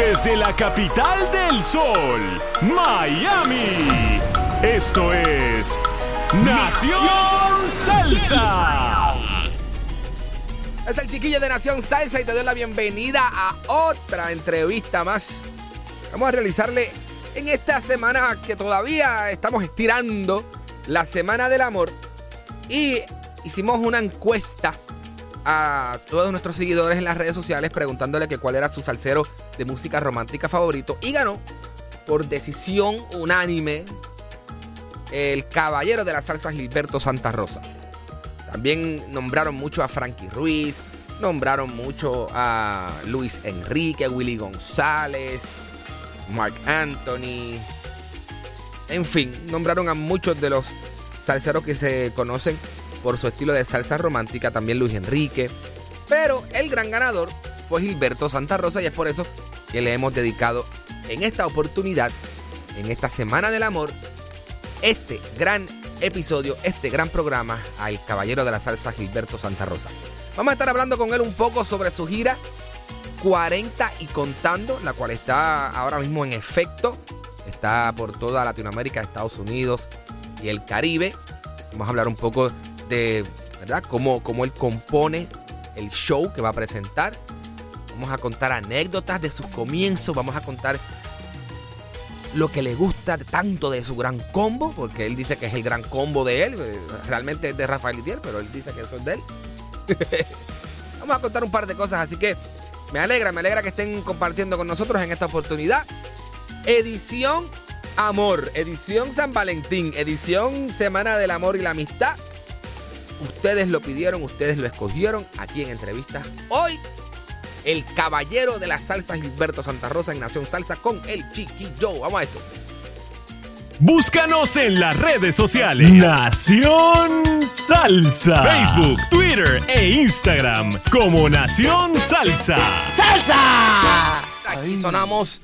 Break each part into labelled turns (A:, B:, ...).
A: Desde la capital del sol, Miami. Esto es Nación Salsa.
B: Es el chiquillo de Nación Salsa y te doy la bienvenida a otra entrevista más. Vamos a realizarle en esta semana que todavía estamos estirando la Semana del Amor y hicimos una encuesta a todos nuestros seguidores en las redes sociales preguntándole que cuál era su salsero de música romántica favorito y ganó por decisión unánime el caballero de la salsa Gilberto Santa Rosa. También nombraron mucho a Frankie Ruiz, nombraron mucho a Luis Enrique, Willy González, Mark Anthony. En fin, nombraron a muchos de los salseros que se conocen por su estilo de salsa romántica, también Luis Enrique. Pero el gran ganador fue Gilberto Santa Rosa y es por eso que le hemos dedicado en esta oportunidad, en esta Semana del Amor, este gran episodio, este gran programa al caballero de la salsa Gilberto Santa Rosa. Vamos a estar hablando con él un poco sobre su gira 40 y contando, la cual está ahora mismo en efecto. Está por toda Latinoamérica, Estados Unidos y el Caribe. Vamos a hablar un poco de ¿verdad? Cómo, cómo él compone el show que va a presentar. Vamos a contar anécdotas de sus comienzos. Vamos a contar lo que le gusta tanto de su gran combo, porque él dice que es el gran combo de él. Realmente es de Rafael Itier, pero él dice que eso es de él. Vamos a contar un par de cosas, así que me alegra, me alegra que estén compartiendo con nosotros en esta oportunidad. Edición Amor, edición San Valentín, edición Semana del Amor y la Amistad. Ustedes lo pidieron, ustedes lo escogieron aquí en entrevistas. Hoy, el caballero de la salsa Gilberto Santa Rosa en Nación Salsa con el chiquillo. Vamos a esto.
A: Búscanos en las redes sociales. Nación Salsa. Facebook, Twitter e Instagram como Nación Salsa.
B: ¡Salsa! Aquí sonamos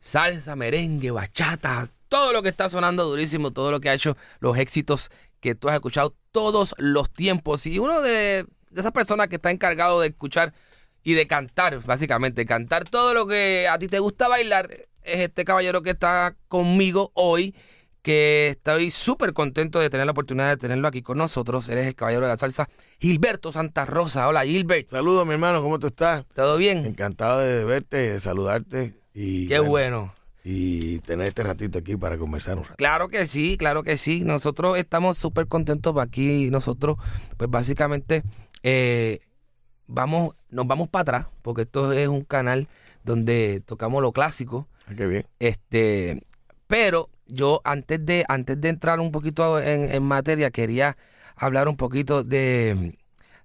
B: salsa, merengue, bachata, todo lo que está sonando durísimo, todo lo que ha hecho los éxitos que tú has escuchado todos los tiempos. Y uno de, de esas personas que está encargado de escuchar y de cantar, básicamente, cantar todo lo que a ti te gusta bailar, es este caballero que está conmigo hoy, que estoy súper contento de tener la oportunidad de tenerlo aquí con nosotros. Eres el caballero de la salsa, Gilberto Santa Rosa. Hola, Gilbert.
C: Saludos, mi hermano, ¿cómo tú estás?
B: ¿Todo bien?
C: Encantado de verte, de saludarte. Y,
B: Qué bueno.
C: Y tener este ratito aquí para conversar un rato.
B: Claro que sí, claro que sí. Nosotros estamos súper contentos aquí. Nosotros, pues básicamente, eh, vamos, nos vamos para atrás, porque esto es un canal donde tocamos lo clásico.
C: Ah, qué bien.
B: Este, pero yo antes de, antes de entrar un poquito en, en materia, quería hablar un poquito de,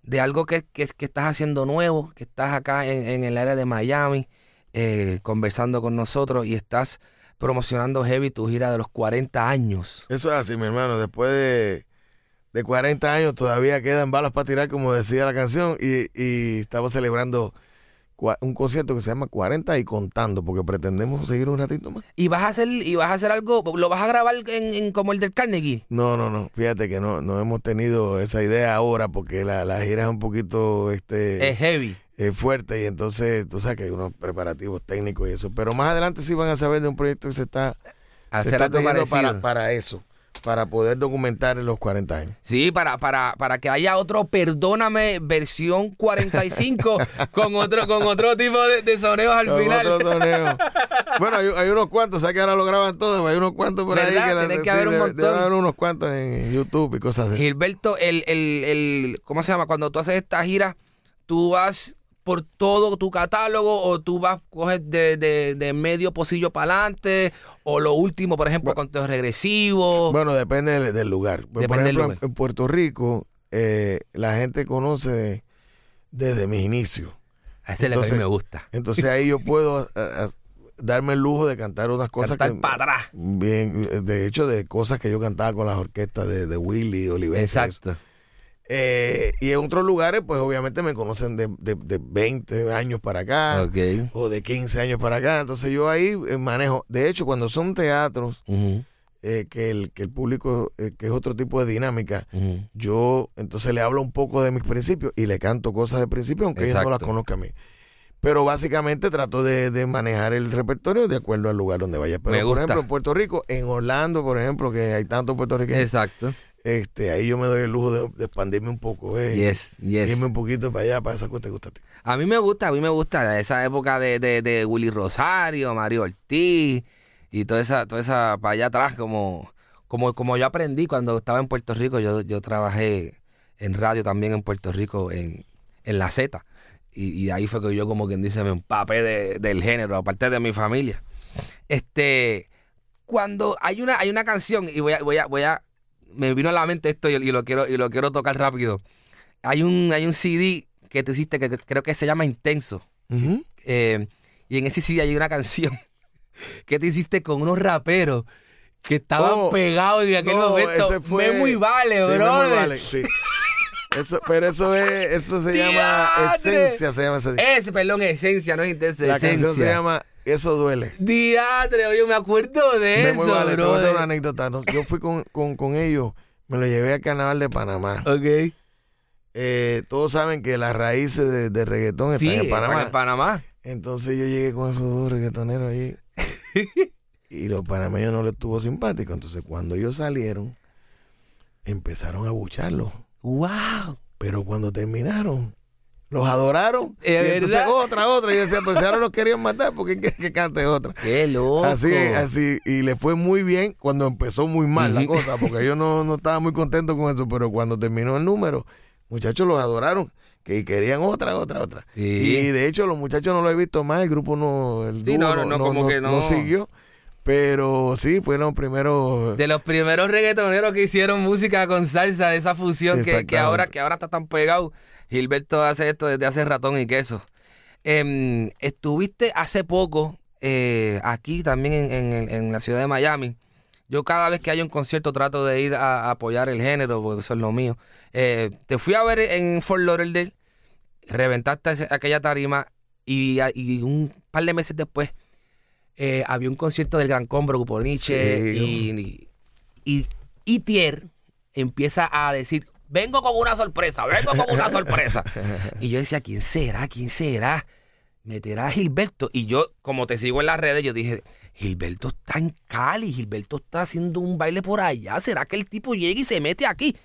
B: de algo que, que, que estás haciendo nuevo, que estás acá en, en el área de Miami, eh, conversando con nosotros y estás promocionando Heavy tu gira de los 40 años.
C: Eso es así, mi hermano. Después de, de 40 años todavía quedan balas para tirar, como decía la canción, y, y estamos celebrando un concierto que se llama 40 y contando, porque pretendemos seguir un ratito más.
B: Y vas a hacer, y vas a hacer algo, lo vas a grabar en, en como el del Carnegie.
C: No, no, no. Fíjate que no, no hemos tenido esa idea ahora porque la, la gira es un poquito este,
B: Es heavy.
C: Eh, fuerte y entonces tú sabes que hay unos preparativos técnicos y eso. Pero más adelante sí van a saber de un proyecto que se está, se está para, para eso. para poder documentar en los 40 años.
B: Sí, para, para, para que haya otro Perdóname versión 45 con otro con otro tipo de, de soneos al
C: Con
B: final.
C: otro soneo. bueno, hay, hay unos cuantos, ¿sabes que ahora lo graban todos? Hay unos cuantos por ahí que, la-
B: que
C: sí,
B: haber un montón.
C: debe haber unos cuantos en YouTube y cosas eso.
B: Gilberto, el, el, el, ¿cómo se llama? Cuando tú haces esta gira, tú vas por todo tu catálogo o tú vas, coges de, de, de medio pocillo para adelante o lo último, por ejemplo, conteos regresivos.
C: Bueno, depende del, del lugar. Por
B: Depende
C: ejemplo,
B: lugar.
C: en- Puerto Rico, eh, la gente conoce desde mis inicios.
B: a ese es el que a
C: entonces-
B: mí me gusta.
C: Entonces ahí yo puedo a- a- darme el lujo de cantar unas cosas
B: Cantar
C: que...
B: para atrás.
C: Bien, eh, de hecho, de cosas que yo cantaba con las orquestas de, de Willy, de Oliver.
B: Exacto.
C: Eh, y en otros lugares, pues obviamente me conocen de, de, de 20 años para acá. O de 15 años para acá. Entonces yo ahí eh, manejo. De hecho, cuando son teatros, eh, que, el, que el público, eh, que es otro tipo de dinámica, yo entonces le hablo un poco de mis principios y le canto cosas de principio, aunque ella no las
B: Exacto.
C: conozca a mí. Pero básicamente trato de, de manejar el repertorio de acuerdo al lugar donde vaya. Pero
B: Me
C: por ejemplo, en Puerto Rico, en Orlando, por ejemplo, que hay tantos puertorriqueños,
B: Exacto.
C: Este, ahí yo me doy el lujo de, de expandirme un poco, eh,
B: Yes, yes.
C: irme un poquito para allá, para esa cosa que gusta a ti.
B: A mí me gusta, a mí me gusta esa época de, de, de Willy Rosario, Mario Ortiz y toda esa, toda esa para allá atrás, como, como, como yo aprendí cuando estaba en Puerto Rico, yo, yo trabajé en radio también en Puerto Rico, en, en la Z. Y, y ahí fue que yo como quien dice me empapé de- del género, aparte de mi familia. Este, cuando hay una, hay una canción, y voy a, voy a, voy a, me vino a la mente esto y, y lo quiero, y lo quiero tocar rápido. Hay un, hay un CD que tú hiciste que que creo que se llama Intenso. Eh, y en ese CD hay una canción que te hiciste con unos raperos que estaban
C: Oh,
B: pegados en aquel
C: No,
B: momento.
C: fue-
B: Memo y Vale,
C: sí,
B: bro.
C: Memo y Vale, sí. Eso, pero eso es, eso se llama esencia, se llama ese
B: Ese, perdón, esencia, no es intensa,
C: La
B: esencia.
C: canción se llama Eso duele.
B: Diatre, oye, me acuerdo de eso,
C: Vale, te voy a hacer
B: bro.
C: una anécdota. Yo fui con, con, con ellos, me lo llevé al carnaval de Panamá.
B: Ok.
C: Eh, todos saben que las raíces de, de reggaetón están en Panamá.
B: en Panamá.
C: Entonces yo llegué con esos dos reggaetoneros allí. y los panameños no les estuvo simpático. Entonces cuando ellos salieron, empezaron a bucharlos.
B: Wow.
C: Pero cuando terminaron, los adoraron.
B: ¿Es
C: y entonces otra, otra. Y yo decía, pues si ahora los querían matar, ¿por qué quieren que cante otra?
B: Qué loco.
C: Así, así, y le fue muy bien cuando empezó muy mal la cosa, porque yo no, no estaba muy contento con eso, pero cuando terminó el número, muchachos los adoraron, que querían otra, otra, otra.
B: Sí.
C: Y de hecho los muchachos no lo he visto más, el grupo no, el
B: Sí, no, no, no, como que no.
C: siguió, pero sí, fueron los primeros...
B: De los primeros reggaetoneros que hicieron música con salsa, de esa fusión que, que ahora que ahora está tan pegado. Gilberto hace esto desde hace ratón y queso. Em, estuviste hace poco eh, aquí también en, en- en la ciudad de Miami. Yo cada vez que hay un concierto trato de ir a, a apoyar el género, porque eso es lo mío. Eh, te fui a ver en Fort Lauderdale, reventaste aquella tarima y, y un par de meses después eh, había un concierto del Gran Combo, Grupo Nietzsche
C: Sí.
B: y, y Itier empieza a decir, vengo con una sorpresa, vengo con una sorpresa. y yo decía, ¿quién será? ¿Quién será? Meterá a Gilberto. Y yo, como te sigo en las redes, yo dije, Gilberto está en Cali, Gilberto está haciendo un baile por allá. ¿Será que el tipo llega y se mete aquí?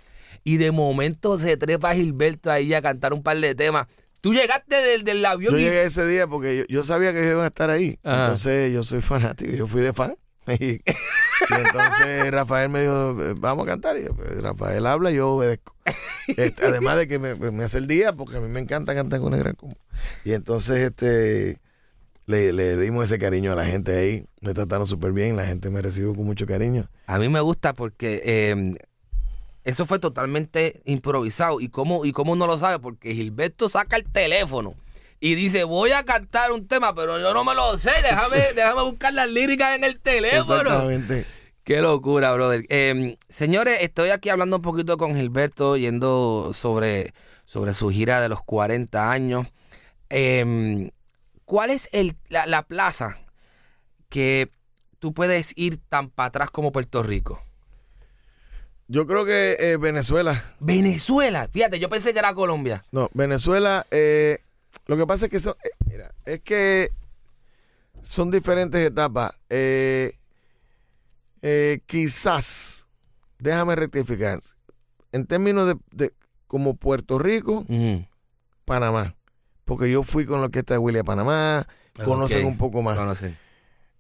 B: Y de momento se trepa Gilberto ahí a cantar un par de temas. Tú llegaste del, del avión
C: Yo
B: y-
C: llegué ese día porque yo, yo sabía que ellos iban a estar ahí,
B: Ajá.
C: entonces yo soy fanático, yo fui de fan. Y, y entonces Rafael me dijo, eh, vamos a cantar. Y yo, pues, Rafael habla y yo obedezco. Este, además de que me, me hace el día, porque a mí me encanta cantar con el gran combo. Y entonces este le, le dimos ese cariño a la gente ahí. Me trataron súper bien, la gente me recibió con mucho cariño.
B: A mí me gusta porque eh, eso fue totalmente improvisado. ¿Y cómo, ¿Y cómo no lo sabe? Porque Gilberto saca el teléfono y dice, voy a cantar un tema, pero yo no me lo sé. Déjame, déjame buscar las líricas en el teléfono.
C: Exactamente.
B: Qué locura, brother. Eh, señores, estoy aquí hablando un poquito con Gilberto, yendo sobre, sobre su gira de los 40 años. Eh, ¿Cuál es el, la, la plaza que tú puedes ir tan para atrás como Puerto Rico?
C: Yo creo que eh, Venezuela,
B: Venezuela. Fíjate, yo pensé que era Colombia.
C: no, Venezuela, eh, lo que pasa es que son, eh, mira, es que son diferentes etapas. Eh, eh, quizás, déjame rectificar. En términos de, de como Puerto Rico. Panamá. Porque yo fui con la orquesta de William Panamá, conocen
B: Ok.
C: un poco más.
B: Conocen.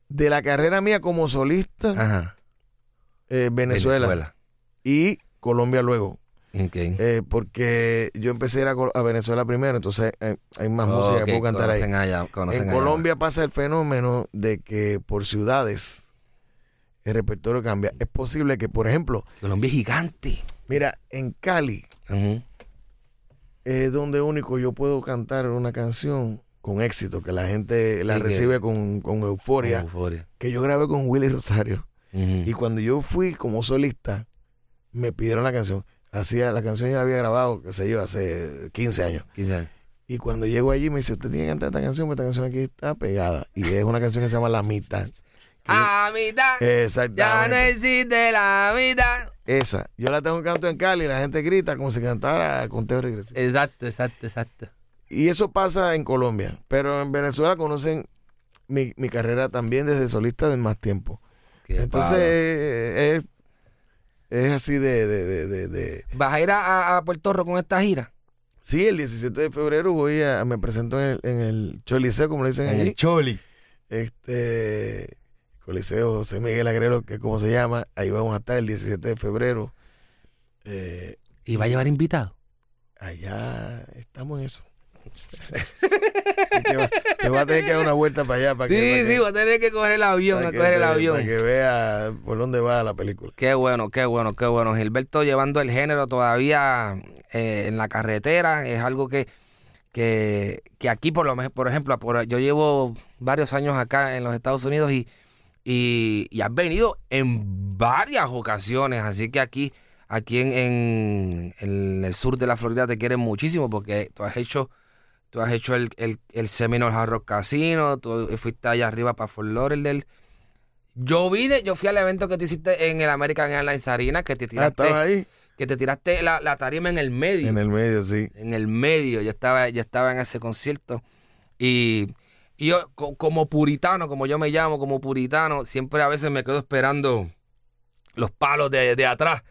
C: De la carrera mía como solista,
B: Ajá.
C: eh, Venezuela, y Colombia luego. Eh, porque yo empecé a ir a, Venezuela primero, entonces eh, hay más música
B: Ok,
C: que puedo cantar ahí.
B: conocen allá, conocen
C: En
B: allá.
C: Colombia pasa el fenómeno de que por ciudades el repertorio cambia. Es posible que, por ejemplo,
B: Colombia es gigante.
C: mira, en Cali es donde único yo puedo cantar una canción con éxito, que la gente la
B: Sí, que-
C: recibe con, con euforia,
B: Euforia.
C: que yo grabé con Willy Rosario. Y cuando yo fui como solista, me pidieron la canción. Hacía, la canción ya la había grabado, qué sé yo, hace 15 años.
B: 15 años.
C: Y cuando llego allí me dice, usted tiene que cantar esta canción, porque esta canción aquí está pegada. Y es una canción que se llama La Mitad.
B: A mitad.
C: Exactamente.
B: Ya no existe la mitad.
C: Esa. Yo la tengo en canto en Cali y la gente grita como si cantara conteo regresivo.
B: Exacto, exacto, exacto.
C: Y eso pasa en Colombia. Pero en Venezuela conocen mi, mi carrera también desde solista de más tiempo.
B: Qué
C: Entonces
B: palo.
C: eh, es, es así de, de, de, de-
B: ¿Vas a ir a, a- a Puerto Rico con esta gira?
C: Sí, el 17 de febrero voy a... Me presento en el, en el Choliseo, como le dicen
B: En
C: allí.
B: el Choli.
C: este Coliseo José Miguel Agrero, que es como se llama, ahí vamos a estar el 17 de febrero. Eh,
B: ¿Y va a llevar invitado?
C: allá estamos en eso. Que va- te va a tener que dar una vuelta para allá para que,
B: Sí,
C: para
B: sí,
C: que-
B: va a tener que coger el avión,
C: para
B: a
C: que
B: coger el avión.
C: para que vea por dónde va la película.
B: Qué bueno, qué bueno, qué bueno. Gilberto llevando el género todavía eh, en la carretera es algo que, que, que aquí, por lo por ejemplo, por- yo llevo varios años acá en los Estados Unidos y, y, y has venido en varias ocasiones, así que aquí, aquí en, en, en el sur de la Florida te quieren muchísimo porque tú has hecho, tú has hecho el, el, el Seminole Hard Rock Casino, tú fuiste allá arriba para Fort Lauderdale. Yo vine, yo fui al evento que tú hiciste en el American Airlines Arena, que te
C: Ah,
B: tiraste,
C: ahí
B: que te tiraste la, la tarima en el medio.
C: en el medio, sí.
B: En el medio, yo estaba, yo estaba en ese concierto. Y, y yo, co- como puritano, como yo me llamo, como puritano, siempre a veces me quedo esperando los palos de, de atrás.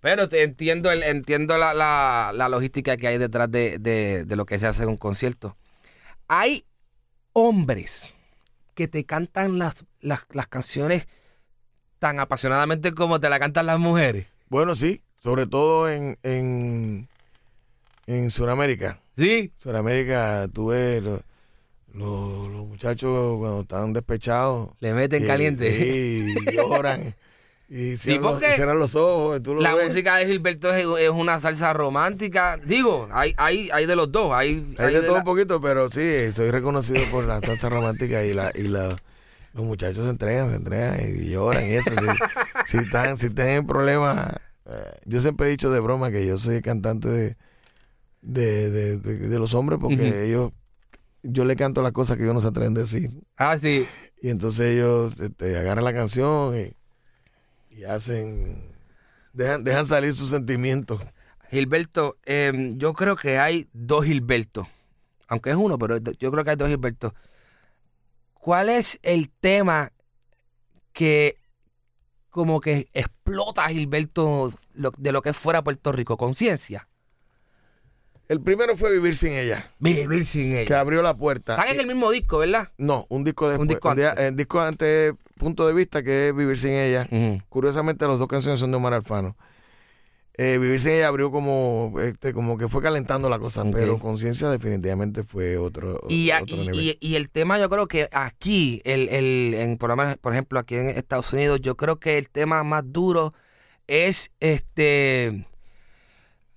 B: Pero entiendo, el, entiendo la, la- la logística que hay detrás de, de- de lo que se hace en un concierto. Hay hombres que te cantan las, las, las canciones tan apasionadamente como te la cantan las mujeres.
C: Bueno, sí, sobre todo en, en, en Sudamérica.
B: ¿Sí?
C: Sudamérica, tú ves los, los- los muchachos cuando están despechados.
B: Le meten
C: que-
B: caliente.
C: Sí, lloran. Y cierran, los,
B: porque
C: cierran los ojos, y tú
B: La
C: ves.
B: música de Gilberto es, es una salsa romántica. Digo, hay, hay, hay de los dos. Hay,
C: Hay
B: hay
C: de
B: de
C: todo
B: la-
C: un poquito, pero sí, soy reconocido por la salsa romántica y la y la los muchachos se entregan, se entregan y lloran y eso. Si, si están, si tienen problemas, eh, yo siempre he dicho de broma que yo soy cantante de, de, de, de- los hombres porque
B: Ujú.
C: ellos, yo le canto las cosas que ellos no se atreven a decir.
B: Ah, sí.
C: Y entonces ellos este, agarran la canción y, y hacen, dejan, dejan salir sus sentimientos.
B: Gilberto, eh, yo creo que hay dos Gilberto. Aunque es uno, pero yo creo que hay dos Gilberto. ¿Cuál es el tema que como que explota a Gilberto de lo que es fuera Puerto Rico? Conciencia.
C: El primero fue Vivir sin ella,
B: Vivir sin
C: que
B: ella.
C: abrió la puerta.
B: Están en el mismo disco, ¿verdad?
C: No, un disco después.
B: disco
C: El día-
B: antes.
C: El disco antes, punto de vista, que es Vivir sin ella. Curiosamente, las dos canciones son de Omar Alfano. Eh, Vivir sin ella abrió como, este, como que fue calentando la cosa, pero Conciencia definitivamente fue otro,
B: Y,
C: otro
B: y-
C: nivel.
B: y- y el tema yo creo que aquí, el, el, en, por, lo menos, por ejemplo aquí en Estados Unidos, yo creo que el tema más duro es este...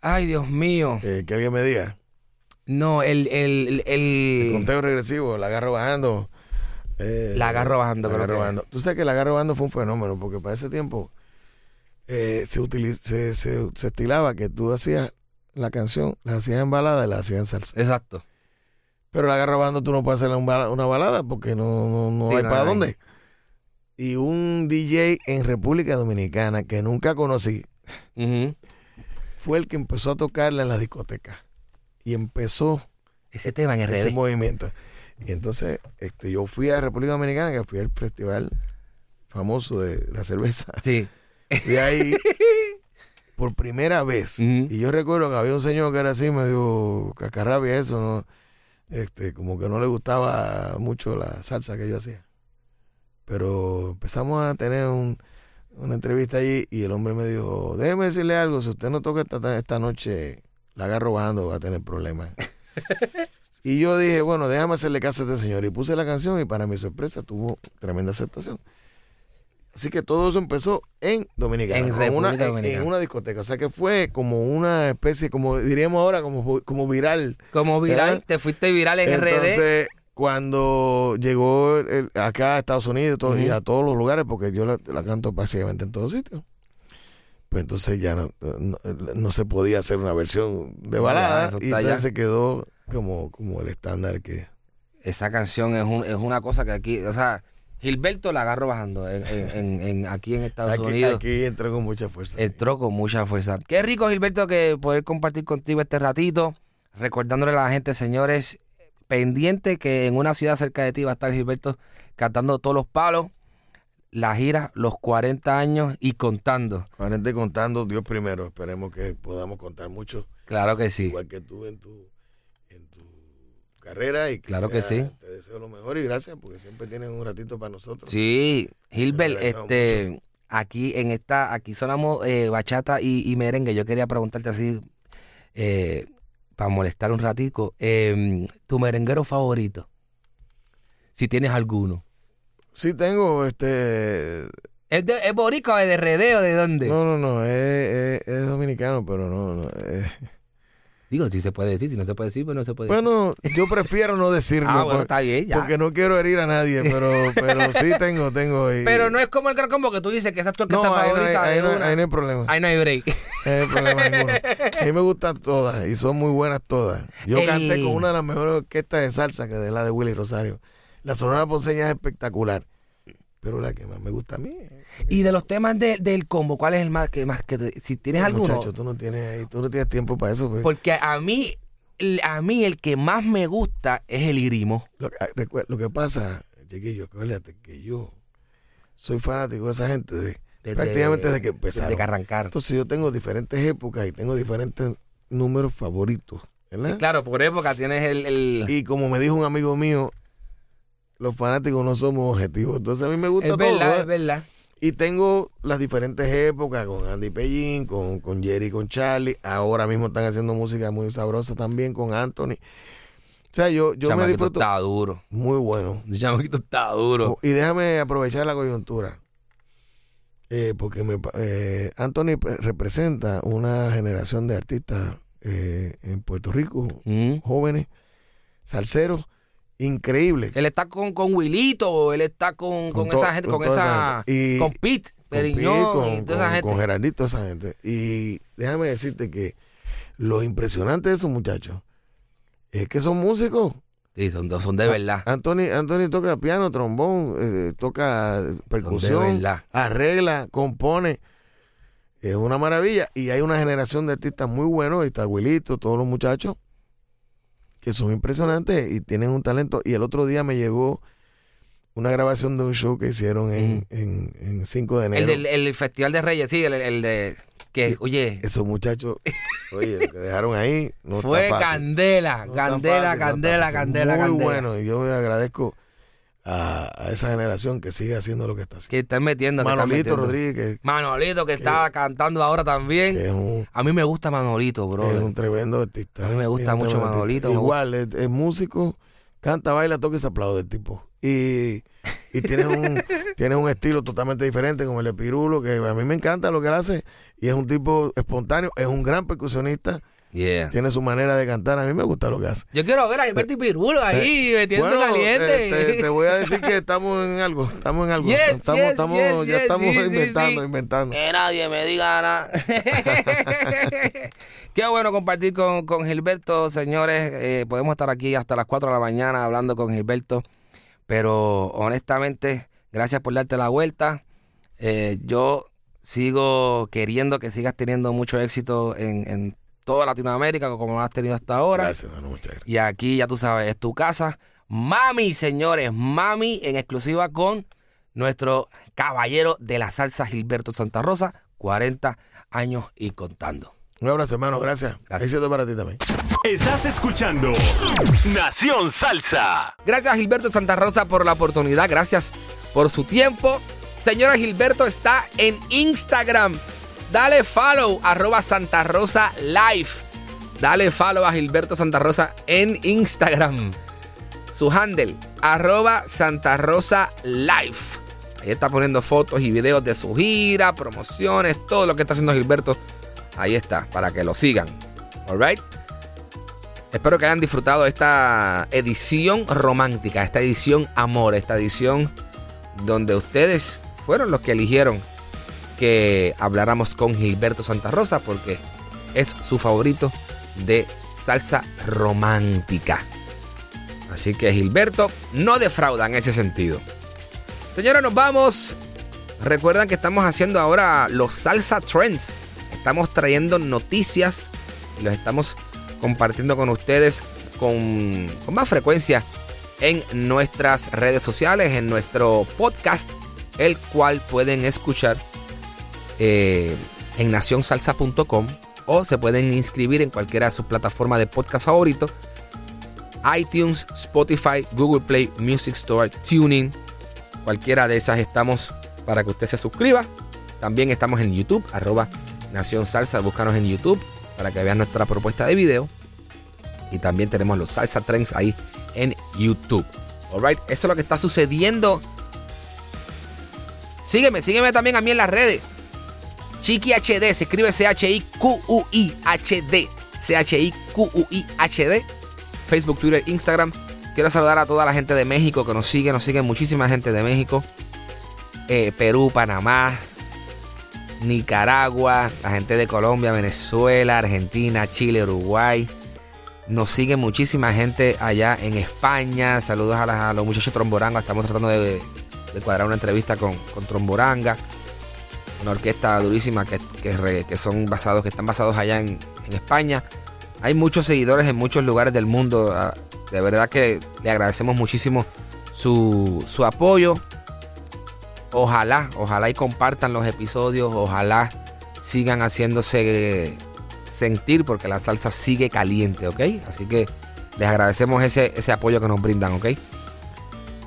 B: Ay, Dios mío.
C: Eh, que alguien me diga.
B: No, el... el, el-
C: El conteo regresivo, la agarro bajando. eh,
B: La agarro bajando,
C: La agarro
B: que-
C: bajando. Tú sabes que la agarro bajando fue un fenómeno, porque para ese tiempo eh, se, utiliz- se, se, se estilaba que tú hacías la canción, la hacías en balada y la hacías en salsa.
B: Exacto.
C: Pero la agarra bajando tú no puedes hacerle un bala- una balada porque no, no, no
B: Sí,
C: hay
B: no
C: para
B: hay.
C: dónde. Y un DJ en República Dominicana que nunca conocí
B: Ujú.
C: Fue el que empezó a tocarla en la discoteca. Y empezó
B: Ese tema en
C: ese movimiento. Y entonces este, yo fui a República Dominicana, que fui al festival famoso de la cerveza.
B: Sí.
C: Fui ahí por primera vez. Y yo recuerdo que había un señor que era así, medio cascarrabia, eso, ¿no? Este, como que no le gustaba mucho la salsa que yo hacía. Pero empezamos a tener un- una entrevista allí y el hombre me dijo, déjeme decirle algo, si usted no toca esta, esta noche, la agarro bajando, va a tener problemas. y yo dije, bueno, déjame hacerle caso a este señor. Y puse la canción y para mi sorpresa tuvo tremenda aceptación. Así que todo eso empezó en Dominicana.
B: En República
C: una, en-
B: Dominicana.
C: en una discoteca. O sea que fue como una especie, como diríamos ahora, como, como viral.
B: Como viral,
C: ¿Verdad?
B: te fuiste viral en RD.
C: Cuando llegó el- acá a Estados Unidos todo- y a todos los lugares, porque yo la, la canto básicamente en todos sitios, pues entonces ya no, no- no se podía hacer una versión de balada y entonces
B: ya.
C: se quedó como, como el estándar que...
B: Esa canción es, un- es una cosa que aquí, o sea, Gilberto la agarro bajando en, en- en- en- aquí en Estados
C: Aquí,
B: Unidos.
C: aquí entró con mucha fuerza.
B: Entró con mucha fuerza. Qué rico, Gilberto, que poder compartir contigo este ratito. Recordándole a la gente, señores, pendiente que en una ciudad cerca de ti va a estar Gilberto cantando todos los palos. La gira, los 40 años y contando.
C: 40 y contando, Dios primero. Esperemos que podamos contar mucho,
B: Claro que sí.
C: igual que tú en tu, en tu carrera. Y
B: Claro que sí.
C: Te deseo lo mejor y gracias porque siempre tienes un ratito para nosotros.
B: Sí, Gilbert, este, aquí en esta, aquí sonamos eh, bachata y, y merengue. Yo quería preguntarte así, eh, para molestar un ratico, eh, tu merenguero favorito, si tienes alguno.
C: Sí tengo, este...
B: ¿Es, de, es boricua o es de redeo de dónde?
C: No, no, no, es, es- es dominicano, pero no, no. es-
B: Digo, si se puede decir, si no se puede decir, pues no se puede decir.
C: Bueno, yo prefiero no decirlo.
B: ah, bueno,
C: por-
B: está bien, ya.
C: Porque no quiero herir a nadie, pero, pero sí tengo, tengo. y-
B: Pero no es como el gran combo que tú dices que esa es tu
C: no,
B: orquesta
C: ahí no, hay,
B: favorita
C: ahí no hay-
B: una.
C: ahí no hay problema.
B: Ahí no hay break.
C: No hay problema ninguno. A mí me gustan todas y son muy buenas todas. Yo canté con una de las mejores orquestas de salsa que es la de Willy Rosario. La Sonora Ponceña es espectacular, pero la que más me gusta a mí es
B: y de los temas de- del combo, ¿cuál es el más que más que te- si tienes alguno?
C: Muchacho, tú no tienes tú no tienes tiempo para eso. pues.
B: Porque a mí, a mí el que más me gusta es el irimo.
C: Lo, ah, lo que pasa, chiquillo, acuérdate que yo soy fanático de esa gente de,
B: Desde-
C: prácticamente desde que empezaron.
B: Desde que arrancaron.
C: Entonces yo tengo diferentes épocas y tengo diferentes números favoritos, ¿verdad?
B: Claro, por época tienes el... el-
C: Y como me dijo un amigo mío, los fanáticos no somos objetivos. Entonces a mí me gusta
B: es
C: todo.
B: verdad,
C: ¿eh?
B: es verdad.
C: Y tengo las diferentes épocas con Andy Pellín, con, con Jerry, con Charlie. Ahora mismo están haciendo música muy sabrosa también con Anthony. O sea, yo, yo me disfruto
B: está duro.
C: muy bueno.
B: Chamaquito está duro.
C: Y déjame aprovechar la coyuntura. Eh, porque me, eh, Anthony pre- representa una generación de artistas eh, en Puerto Rico,
B: Mm.
C: jóvenes, salseros, increíbles.
B: Él está con, con Wilito, él está con, con,
C: Con
B: esa gente, con,
C: con
B: esa...
C: esa gente. Y-
B: con Pete,
C: Con
B: Periñón
C: Pi,
B: y
C: con,
B: toda esa
C: con-
B: gente.
C: con Gerardito, esa gente. Y déjame decirte que lo impresionante de esos muchachos es que son músicos.
B: Sí, son, son de verdad.
C: Anthony, Anthony toca piano, trombón, eh, toca percusión,
B: verdad.
C: arregla, compone. Es una maravilla. Y hay una generación de artistas muy buenos. Ahí está Wilito, todos los muchachos, que son impresionantes y tienen un talento. Y el otro día me llegó una grabación de un show que hicieron en, en, en 5 de enero.
B: El del el Festival de Reyes, sí, el, el de... Que, oye,
C: Esos muchachos, oye, lo que dejaron ahí no
B: fue
C: está fácil.
B: candela,
C: No está
B: candela,
C: fácil, no está
B: candela, candela,
C: Muy
B: candela.
C: bueno. Y yo agradezco a, a esa generación que sigue haciendo lo que está haciendo.
B: Que están metiendo, que están
C: Manolito
B: metiendo.
C: Rodríguez,
B: Manolito, que está cantando ahora también.
C: que es un,
B: A mí me gusta Manolito, bro.
C: es un tremendo artista.
B: A mí me gusta mucho Manolito,
C: Igual, es, es músico, canta, baila, toca y se aplaude el tipo. Y, y tiene, un, tiene un estilo totalmente diferente, como el de Pirulo, que a mí me encanta lo que él hace. Y es un tipo espontáneo, es un gran percusionista,
B: Yeah.
C: tiene su manera de cantar. A mí me gusta lo que hace.
B: Yo quiero ver a Gilberto y Pirulo ahí metiendo
C: Bueno,
B: caliente.
C: eh, te, te voy a decir que estamos en algo, estamos en algo.
B: Yes,
C: estamos,
B: yes,
C: estamos,
B: yes,
C: ya
B: yes,
C: estamos inventando, inventando.
B: Que nadie me diga nada. Qué bueno compartir con, con Gilberto, señores. Eh, podemos estar aquí hasta las 4 de la mañana hablando con Gilberto. Pero honestamente, gracias por darte la vuelta. Eh, yo sigo queriendo que sigas teniendo mucho éxito en, en toda Latinoamérica, como lo has tenido hasta ahora.
C: Gracias, hermano, muchas gracias.
B: Y aquí, ya tú sabes, es tu casa. Mami, señores, mami en exclusiva con nuestro caballero de la salsa Gilberto Santa Rosa. 40 años y contando.
C: Un abrazo, hermano. Gracias.
B: Gracias.
C: Éxito para ti también.
A: Estás escuchando Nación Salsa.
B: Gracias Gilberto Santa Rosa por la oportunidad, gracias por su tiempo. Señora Gilberto está en Instagram. Dale follow, arroba Santa Rosa Live. Dale follow a Gilberto Santa Rosa en Instagram. Su handle, arroba Santa Rosa Live. Ahí está poniendo fotos y videos de su gira, promociones, todo lo que está haciendo Gilberto. Ahí está, para que lo sigan. Alright. Espero que hayan disfrutado esta edición romántica, esta edición amor, esta edición donde ustedes fueron los que eligieron que habláramos con Gilberto Santa Rosa porque es su favorito de salsa romántica. Así que Gilberto no defrauda en ese sentido. Señora, nos vamos. Recuerdan que estamos haciendo ahora los salsa trends. Estamos trayendo noticias y los estamos compartiendo con ustedes con, con más frecuencia en nuestras redes sociales, en nuestro podcast, el cual pueden escuchar eh, en nacionsalsa.com o se pueden inscribir en cualquiera de sus plataformas de podcast favorito. iTunes, Spotify, Google Play, Music Store, Tuning. Cualquiera de esas estamos para que usted se suscriba. También estamos en YouTube, arroba Nación Salsa. Búscanos en YouTube para que vean nuestra propuesta de video. Y también tenemos los Salsa Trends ahí en YouTube. Alright, eso es lo que está sucediendo. Sígueme, sígueme también a mí en las redes. Chiqui HD, se escribe C-H-I-Q-U-I-H-D. C-H-I-Q-U-I-H-D. Facebook, Twitter, Instagram. Quiero saludar a toda la gente de México que nos sigue. Nos sigue muchísima gente de México. Eh, Perú, Panamá, Nicaragua, la gente de Colombia, Venezuela, Argentina, Chile, Uruguay. Nos sigue muchísima gente allá en España. Saludos a, los muchachos Tromboranga. Estamos tratando de, de cuadrar una entrevista con, con Tromboranga. Una orquesta durísima que, que son basados, que están basados allá en, en España. Hay muchos seguidores en muchos lugares del mundo. Ah, De verdad que le agradecemos muchísimo su, su apoyo. Ojalá, ojalá y compartan los episodios. Ojalá sigan haciéndose sentir porque la salsa sigue caliente, ¿ok? Así que les agradecemos ese, ese apoyo que nos brindan, ¿ok?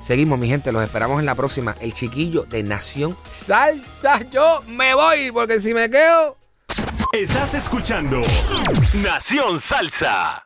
B: Seguimos, mi gente, los esperamos en la próxima. El chiquillo de Nación Salsa. Yo me voy porque si me quedo...
A: Estás escuchando Nación Salsa.